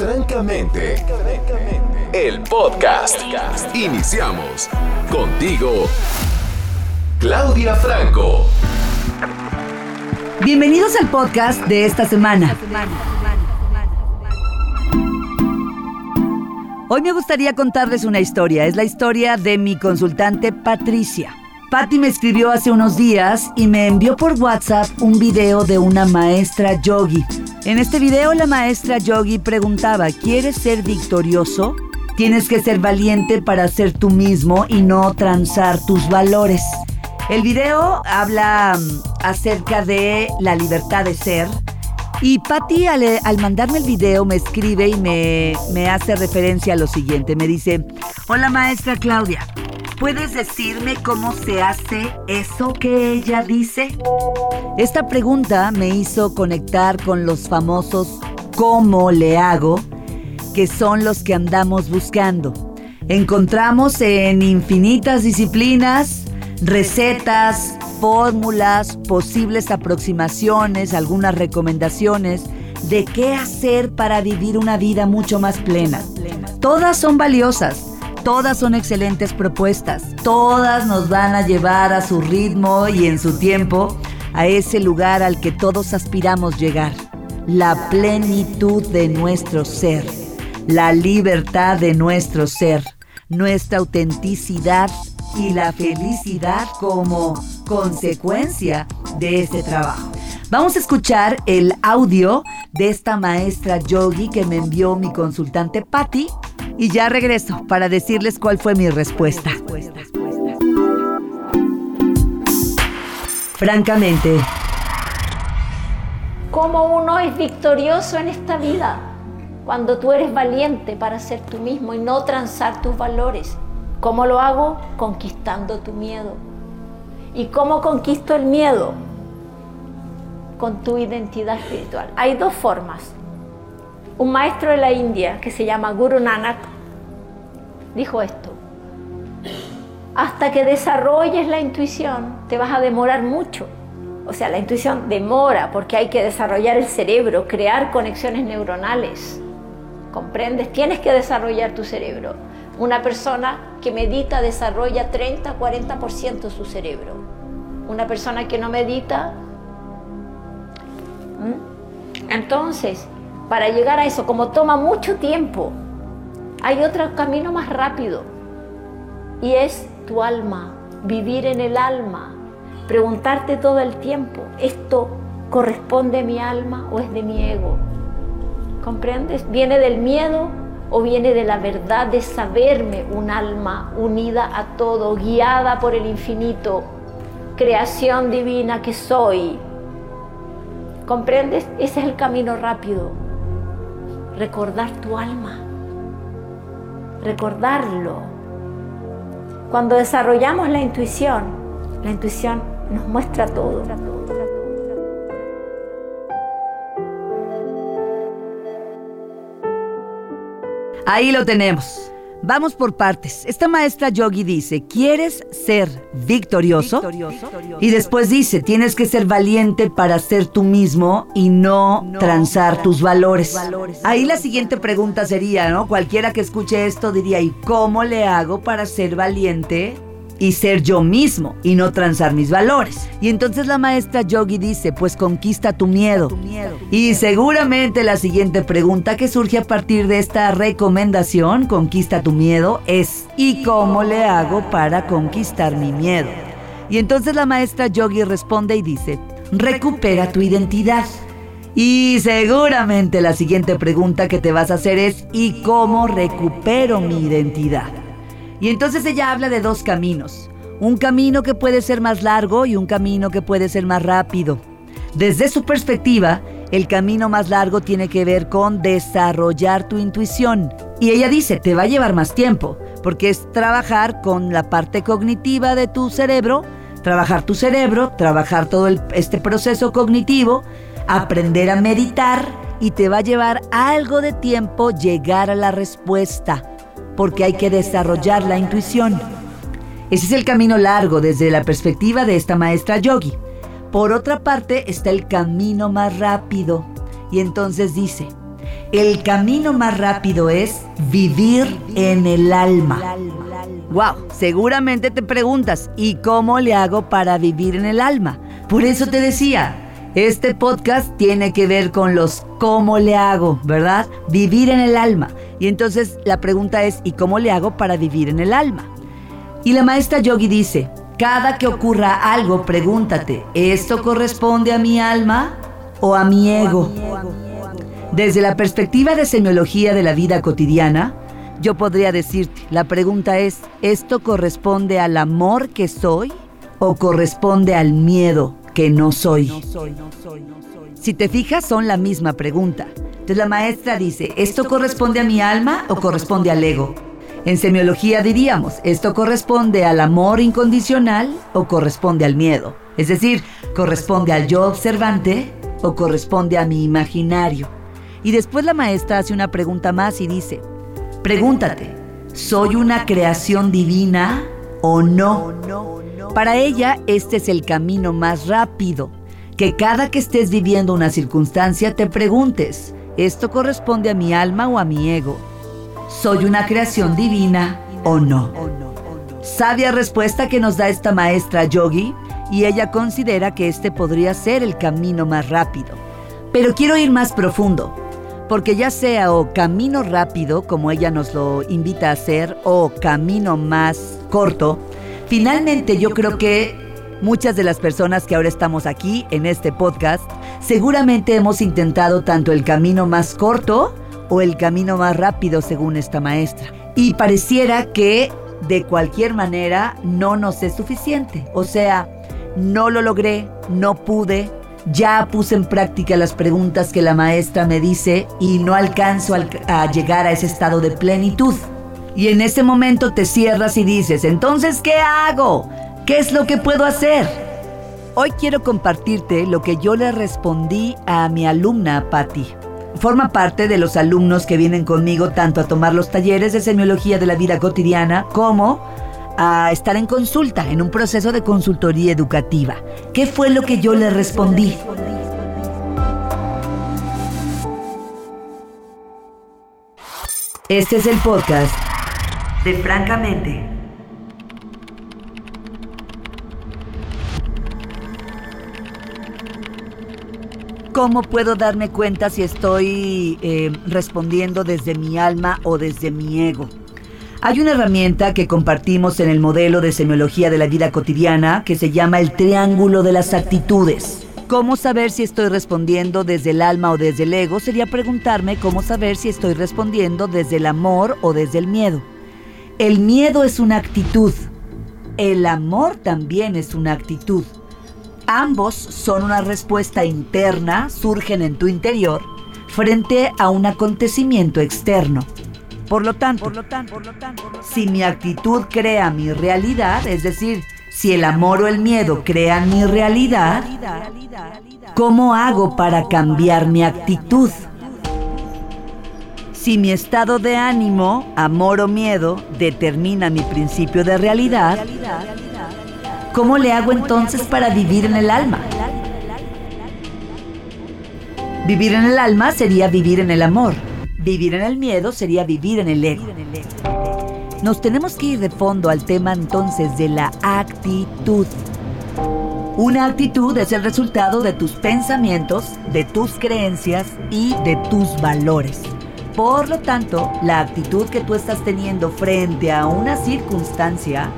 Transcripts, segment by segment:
Francamente. El podcast. Iniciamos. Contigo, Claudia Franco. Bienvenidos al podcast de esta semana. Hoy me gustaría contarles una historia. Es la historia de mi consultante Patricia. Patty me escribió hace unos días y me envió por WhatsApp un video de una maestra yogi. En este video la maestra yogi preguntaba, ¿quieres ser victorioso? Tienes que ser valiente para ser tú mismo y no transar tus valores. El video habla mm, acerca de la libertad de ser. Y Patty al, al, mandarme el video me escribe y me hace referencia a lo siguiente. Me dice, hola maestra Claudia, ¿Puedes decirme cómo se hace eso que ella dice? Esta pregunta me hizo conectar con los famosos ¿cómo le hago? que son los que andamos buscando. Encontramos en infinitas disciplinas recetas, fórmulas, posibles aproximaciones, algunas recomendaciones de qué hacer para vivir una vida mucho más plena. Todas son valiosas Todas son excelentes propuestas. Todas nos van a llevar a su ritmo y en su tiempo a ese lugar al que todos aspiramos llegar. La plenitud de nuestro ser. La libertad de nuestro ser. Nuestra autenticidad y la felicidad como consecuencia de ese trabajo. Vamos a escuchar el audio de esta maestra yogi que me envió mi consultante Patty y ya regreso para decirles cuál fue mi respuesta. Francamente. ¿Cómo uno es victorioso en esta vida? Cuando tú eres valiente para ser tú mismo y no transar tus valores. ¿Cómo lo hago? Conquistando tu miedo. ¿Y cómo conquisto el miedo? Con tu identidad espiritual. Hay dos formas. Un maestro de la India que se llama Guru Nanak dijo esto. Hasta que desarrolles la intuición te vas a demorar mucho. O sea, la intuición demora porque hay que desarrollar el cerebro, crear conexiones neuronales. ¿Comprendes? Tienes que desarrollar tu cerebro. Una persona que medita desarrolla 30-40% su cerebro. Una persona que no medita... Entonces, para llegar a eso, como toma mucho tiempo, hay otro camino más rápido y es tu alma, vivir en el alma, preguntarte todo el tiempo, ¿esto corresponde a mi alma o es de mi ego? ¿Comprendes? ¿Viene del miedo o viene de la verdad de saberme un alma unida a todo, guiada por el infinito, creación divina que soy? ¿Comprendes? Ese es el camino rápido recordar tu alma, recordarlo. Cuando desarrollamos la intuición, la intuición nos muestra todo. Ahí lo tenemos. Vamos por partes. Esta maestra yogi dice, ¿quieres ser victorioso? Y después dice, tienes que ser valiente para ser tú mismo y no, transar tus valores. Ahí la siguiente pregunta sería, ¿no? Cualquiera que escuche esto diría, ¿y cómo le hago para ser valiente y ser yo mismo y no transar mis valores. Y entonces la maestra Yogi dice, pues conquista tu miedo. Y seguramente la siguiente pregunta que surge a partir de esta recomendación, conquista tu miedo, es, ¿y cómo le hago para conquistar mi miedo? Y entonces la maestra Yogi responde y dice, recupera tu identidad. Y seguramente la siguiente pregunta que te vas a hacer es, ¿y cómo recupero mi identidad? Y entonces ella habla de dos caminos. Un camino que puede ser más largo y un camino que puede ser más rápido. Desde su perspectiva, el camino más largo tiene que ver con desarrollar tu intuición. Y ella dice, te va a llevar más tiempo, porque es trabajar con la parte cognitiva de tu cerebro, trabajar tu cerebro, trabajar todo este proceso cognitivo, aprender a meditar y te va a llevar algo de tiempo llegar a la respuesta porque hay que desarrollar la intuición. Ese es el camino largo desde la perspectiva de esta maestra yogi. Por otra parte está el camino más rápido. Y entonces dice, el camino más rápido es vivir en el alma. Wow, seguramente te preguntas, ¿y cómo le hago para vivir en el alma? Por eso te decía, este podcast tiene que ver con los cómo le hago, ¿verdad? Vivir en el alma. Y entonces la pregunta es, ¿y cómo le hago para vivir en el alma? Y la maestra Yogi dice, cada que ocurra algo, pregúntate, ¿esto corresponde a mi alma o a mi ego? Desde la perspectiva de semiología de la vida cotidiana, yo podría decirte, la pregunta es, ¿esto corresponde al amor que soy o corresponde al miedo que no soy? Si te fijas, son la misma pregunta. Entonces la maestra dice, ¿esto corresponde a mi alma o corresponde al ego? En semiología diríamos, ¿esto corresponde al amor incondicional o corresponde al miedo? Es decir, ¿corresponde al yo observante o corresponde a mi imaginario? Y después la maestra hace una pregunta más y dice, pregúntate, ¿soy una creación divina o no? Para ella, este es el camino más rápido, que cada que estés viviendo una circunstancia te preguntes, ¿esto corresponde a mi alma o a mi ego? ¿Soy una creación divina o no? Sabia respuesta que nos da esta maestra yogi y ella considera que este podría ser el camino más rápido. Pero quiero ir más profundo porque ya sea o camino rápido, como ella nos lo invita a hacer, o camino más corto, finalmente yo creo que muchas de las personas que ahora estamos aquí en este podcast, seguramente hemos intentado tanto el camino más corto o el camino más rápido según esta maestra. Y pareciera que de cualquier manera no nos es suficiente. O sea, no lo logré, no pude, ya puse en práctica las preguntas que la maestra me dice y no alcanzo a llegar a ese estado de plenitud. Y en ese momento te cierras y dices, entonces, ¿qué hago? ¿Qué es lo que puedo hacer? Hoy quiero compartirte lo que yo le respondí a mi alumna Patty. Forma parte de los alumnos que vienen conmigo tanto a tomar los talleres de semiología de la vida cotidiana como a estar en consulta, en un proceso de consultoría educativa. ¿Qué fue lo que yo le respondí? Este es el podcast de Francamente. ¿Cómo puedo darme cuenta si estoy eh, respondiendo desde mi alma o desde mi ego? Hay una herramienta que compartimos en el modelo de semiología de la vida cotidiana que se llama el triángulo de las actitudes. ¿Cómo saber si estoy respondiendo desde el alma o desde el ego? Sería preguntarme cómo saber si estoy respondiendo desde el amor o desde el miedo. El miedo es una actitud. El amor también es una actitud. Ambos son una respuesta interna, surgen en tu interior, frente a un acontecimiento externo. Por lo tanto, si mi actitud crea mi realidad, es decir, si el amor o el miedo crean mi realidad, ¿cómo hago para cambiar mi actitud? Si mi estado de ánimo, amor o miedo, determina mi principio de realidad, ¿cómo le hago entonces para vivir en el alma? Vivir en el alma sería vivir en el amor. Vivir en el miedo sería vivir en el ego. Nos tenemos que ir de fondo al tema entonces de la actitud. Una actitud es el resultado de tus pensamientos, de tus creencias y de tus valores. Por lo tanto, la actitud que tú estás teniendo frente a una circunstancia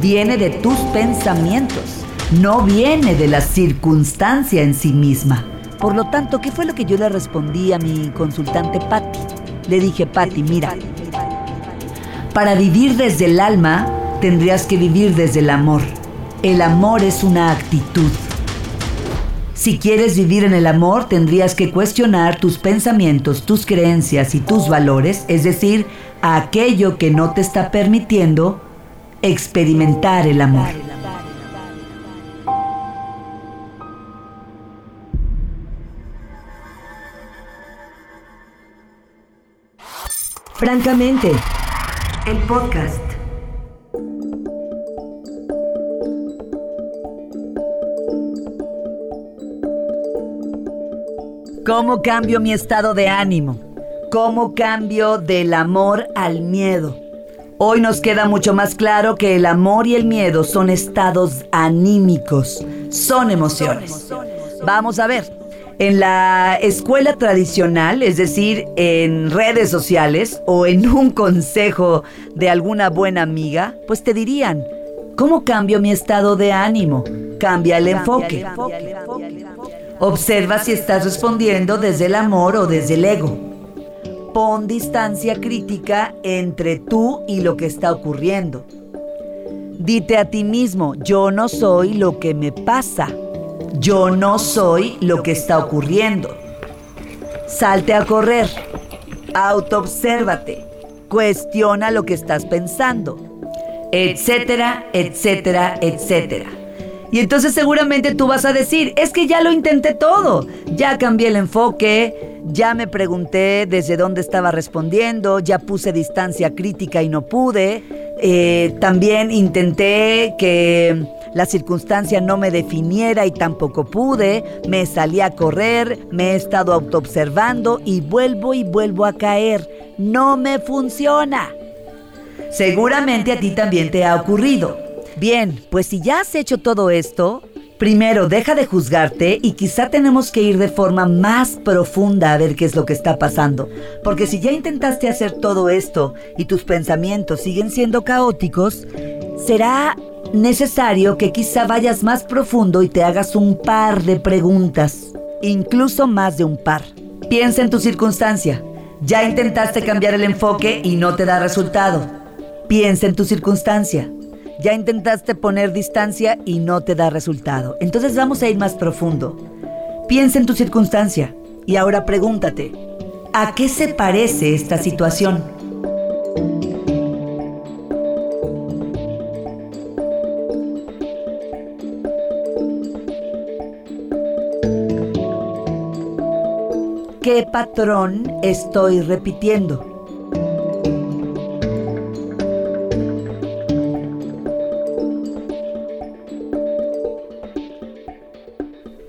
viene de tus pensamientos, no viene de la circunstancia en sí misma. Por lo tanto, ¿qué fue lo que yo le respondí a mi consultante Patty? Le dije, Patty, mira, para vivir desde el alma tendrías que vivir desde el amor. El amor es una actitud. Si quieres vivir en el amor, tendrías que cuestionar tus pensamientos, tus creencias y tus valores, es decir, aquello que no te está permitiendo experimentar el amor. Francamente, el podcast. ¿Cómo cambio mi estado de ánimo? ¿Cómo cambio del amor al miedo? Hoy nos queda mucho más claro que el amor y el miedo son estados anímicos, son emociones. Vamos a ver, en la escuela tradicional, es decir, en redes sociales o en un consejo de alguna buena amiga, pues te dirían, ¿cómo cambio mi estado de ánimo? Cambia el enfoque. Observa si estás respondiendo desde el amor o desde el ego pon distancia crítica entre tú y lo que está ocurriendo. Dite a ti mismo, yo no soy lo que me pasa. Yo no soy lo que está ocurriendo. Salte a correr. Autoobsérvate. Cuestiona lo que estás pensando. Etcétera, etcétera, etcétera. Y entonces seguramente tú vas a decir, es que ya lo intenté todo. Ya cambié el enfoque, ya me pregunté desde dónde estaba respondiendo, ya puse distancia crítica y no pude. Eh, también intenté que la circunstancia no me definiera y tampoco pude. Me salí a correr, me he estado autoobservando y vuelvo y vuelvo a caer. No me funciona. Seguramente a ti también te ha ocurrido. Bien, pues si ya has hecho todo esto, primero deja de juzgarte y quizá tenemos que ir de forma más profunda a ver qué es lo que está pasando. Porque si ya intentaste hacer todo esto y tus pensamientos siguen siendo caóticos, será necesario que quizá vayas más profundo y te hagas un par de preguntas, incluso más de un par. Piensa en tu circunstancia. Ya intentaste cambiar el enfoque y no te da resultado. Piensa en tu circunstancia. Ya intentaste poner distancia y no te da resultado. Entonces vamos a ir más profundo. Piensa en tu circunstancia y ahora pregúntate, ¿a qué se parece esta situación? ¿Qué patrón estoy repitiendo?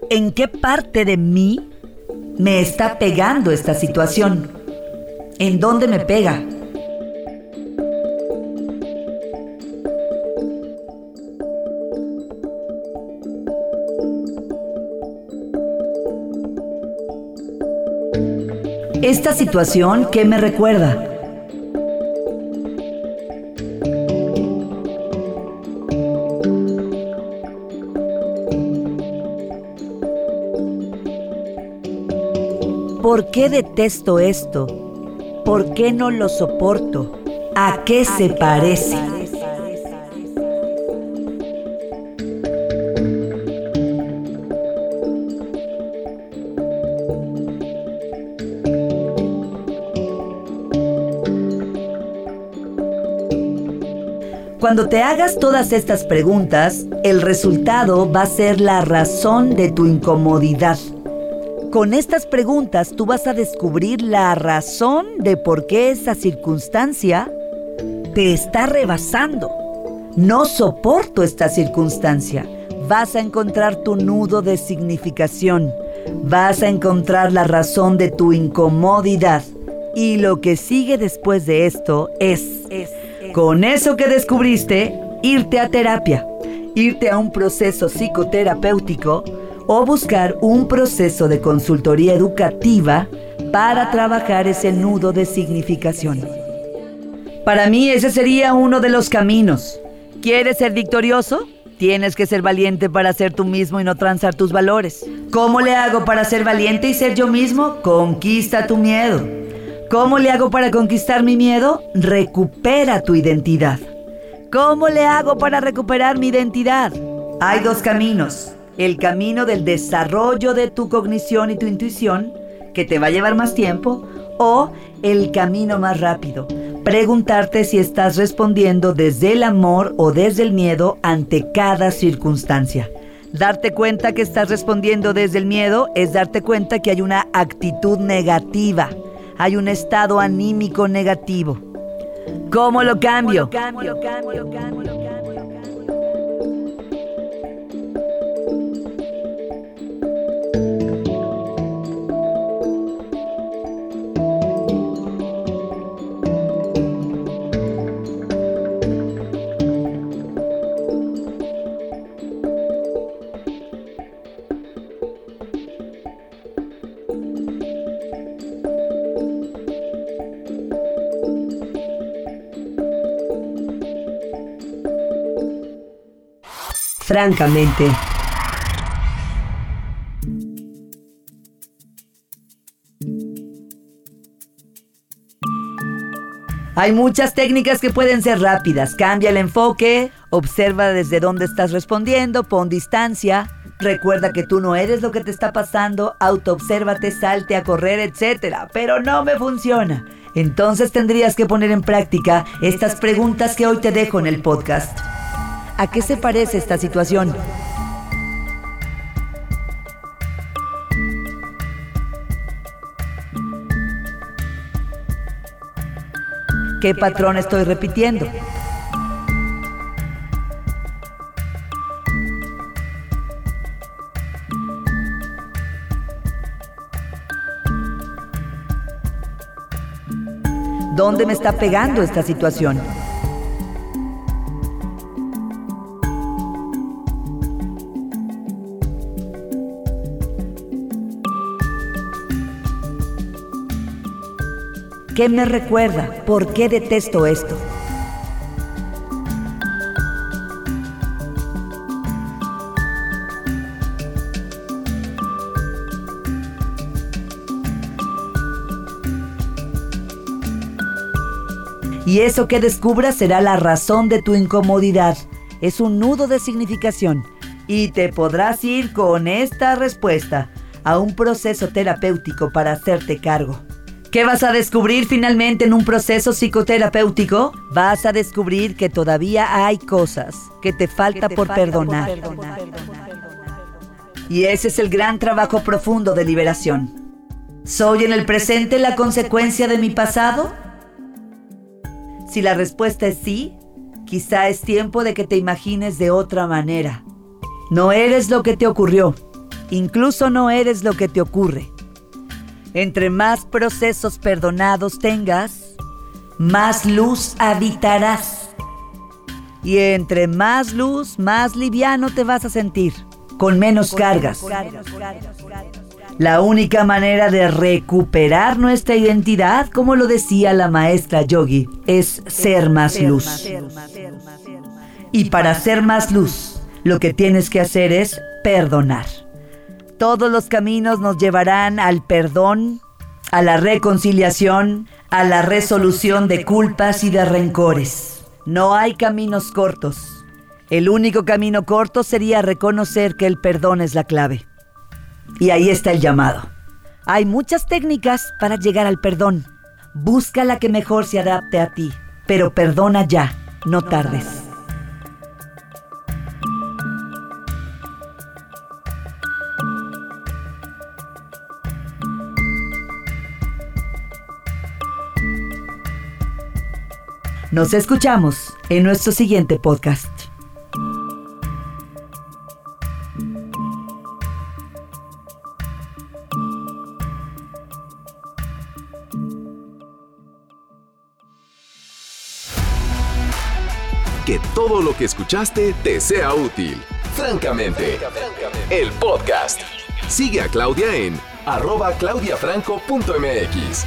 en qué parte de mí me está pegando esta situación. ¿En dónde me pega? Esta situación, ¿qué me recuerda? ¿Por qué detesto esto? ¿Por qué no lo soporto? ¿A qué se parece? Cuando te hagas todas estas preguntas, el resultado va a ser la razón de tu incomodidad. Con estas preguntas tú vas a descubrir la razón de por qué esa circunstancia te está rebasando. No soporto esta circunstancia. Vas a encontrar tu nudo de significación. Vas a encontrar la razón de tu incomodidad. Y lo que sigue después de esto es, con eso que descubriste, irte a terapia, irte a un proceso psicoterapéutico o buscar un proceso de consultoría educativa para trabajar ese nudo de significación. Para mí ese sería uno de los caminos. ¿Quieres ser victorioso? Tienes que ser valiente para ser tú mismo y no transar tus valores. ¿Cómo le hago para ser valiente y ser yo mismo? Conquista tu miedo. ¿Cómo le hago para conquistar mi miedo? Recupera tu identidad. ¿Cómo le hago para recuperar mi identidad? Hay dos caminos el camino del desarrollo de tu cognición y tu intuición, que te va a llevar más tiempo, o el camino más rápido. Preguntarte si estás respondiendo desde el amor o desde el miedo ante cada circunstancia. Darte cuenta que estás respondiendo desde el miedo es darte cuenta que hay una actitud negativa, hay un estado anímico negativo. ¿Cómo lo cambio? ¿Cómo lo cambio? Francamente. Hay muchas técnicas que pueden ser rápidas. Cambia el enfoque, observa desde dónde estás respondiendo, pon distancia, recuerda que tú no eres lo que te está pasando, autoobsérvate, salte a correr, etc. Pero no me funciona. Entonces tendrías que poner en práctica estas preguntas que hoy te dejo en el podcast. ¿A qué se parece esta situación? ¿Qué patrón estoy repitiendo? ¿Dónde me está pegando esta situación? ¿Qué me recuerda? ¿Por qué detesto esto? Y eso que descubras será la razón de tu incomodidad. Es un nudo de significación. Y te podrás ir con esta respuesta a un proceso terapéutico para hacerte cargo. ¿Qué vas a descubrir finalmente en un proceso psicoterapéutico? Vas a descubrir que todavía hay cosas que te falta, por, perdonar. Y ese es el gran trabajo profundo de liberación. ¿Soy en el presente la consecuencia de mi pasado? Si la respuesta es sí, quizá es tiempo de que te imagines de otra manera. No eres lo que te ocurrió, incluso no eres lo que te ocurre. Entre más procesos perdonados tengas, más luz habitarás. Y entre más luz, más liviano te vas a sentir, con menos cargas. La única manera de recuperar nuestra identidad, como lo decía la maestra Yogi, es ser más luz. Y para ser más luz, lo que tienes que hacer es perdonar. Todos los caminos nos llevarán al perdón, a la reconciliación, a la resolución de culpas y de rencores. No hay caminos cortos. El único camino corto sería reconocer que el perdón es la clave. Y ahí está el llamado. Hay muchas técnicas para llegar al perdón. Busca la que mejor se adapte a ti, pero perdona ya, no tardes. Nos escuchamos en nuestro siguiente podcast. Que todo lo que escuchaste te sea útil. Francamente, el podcast. Sigue a Claudia en arroba claudiafranco.mx.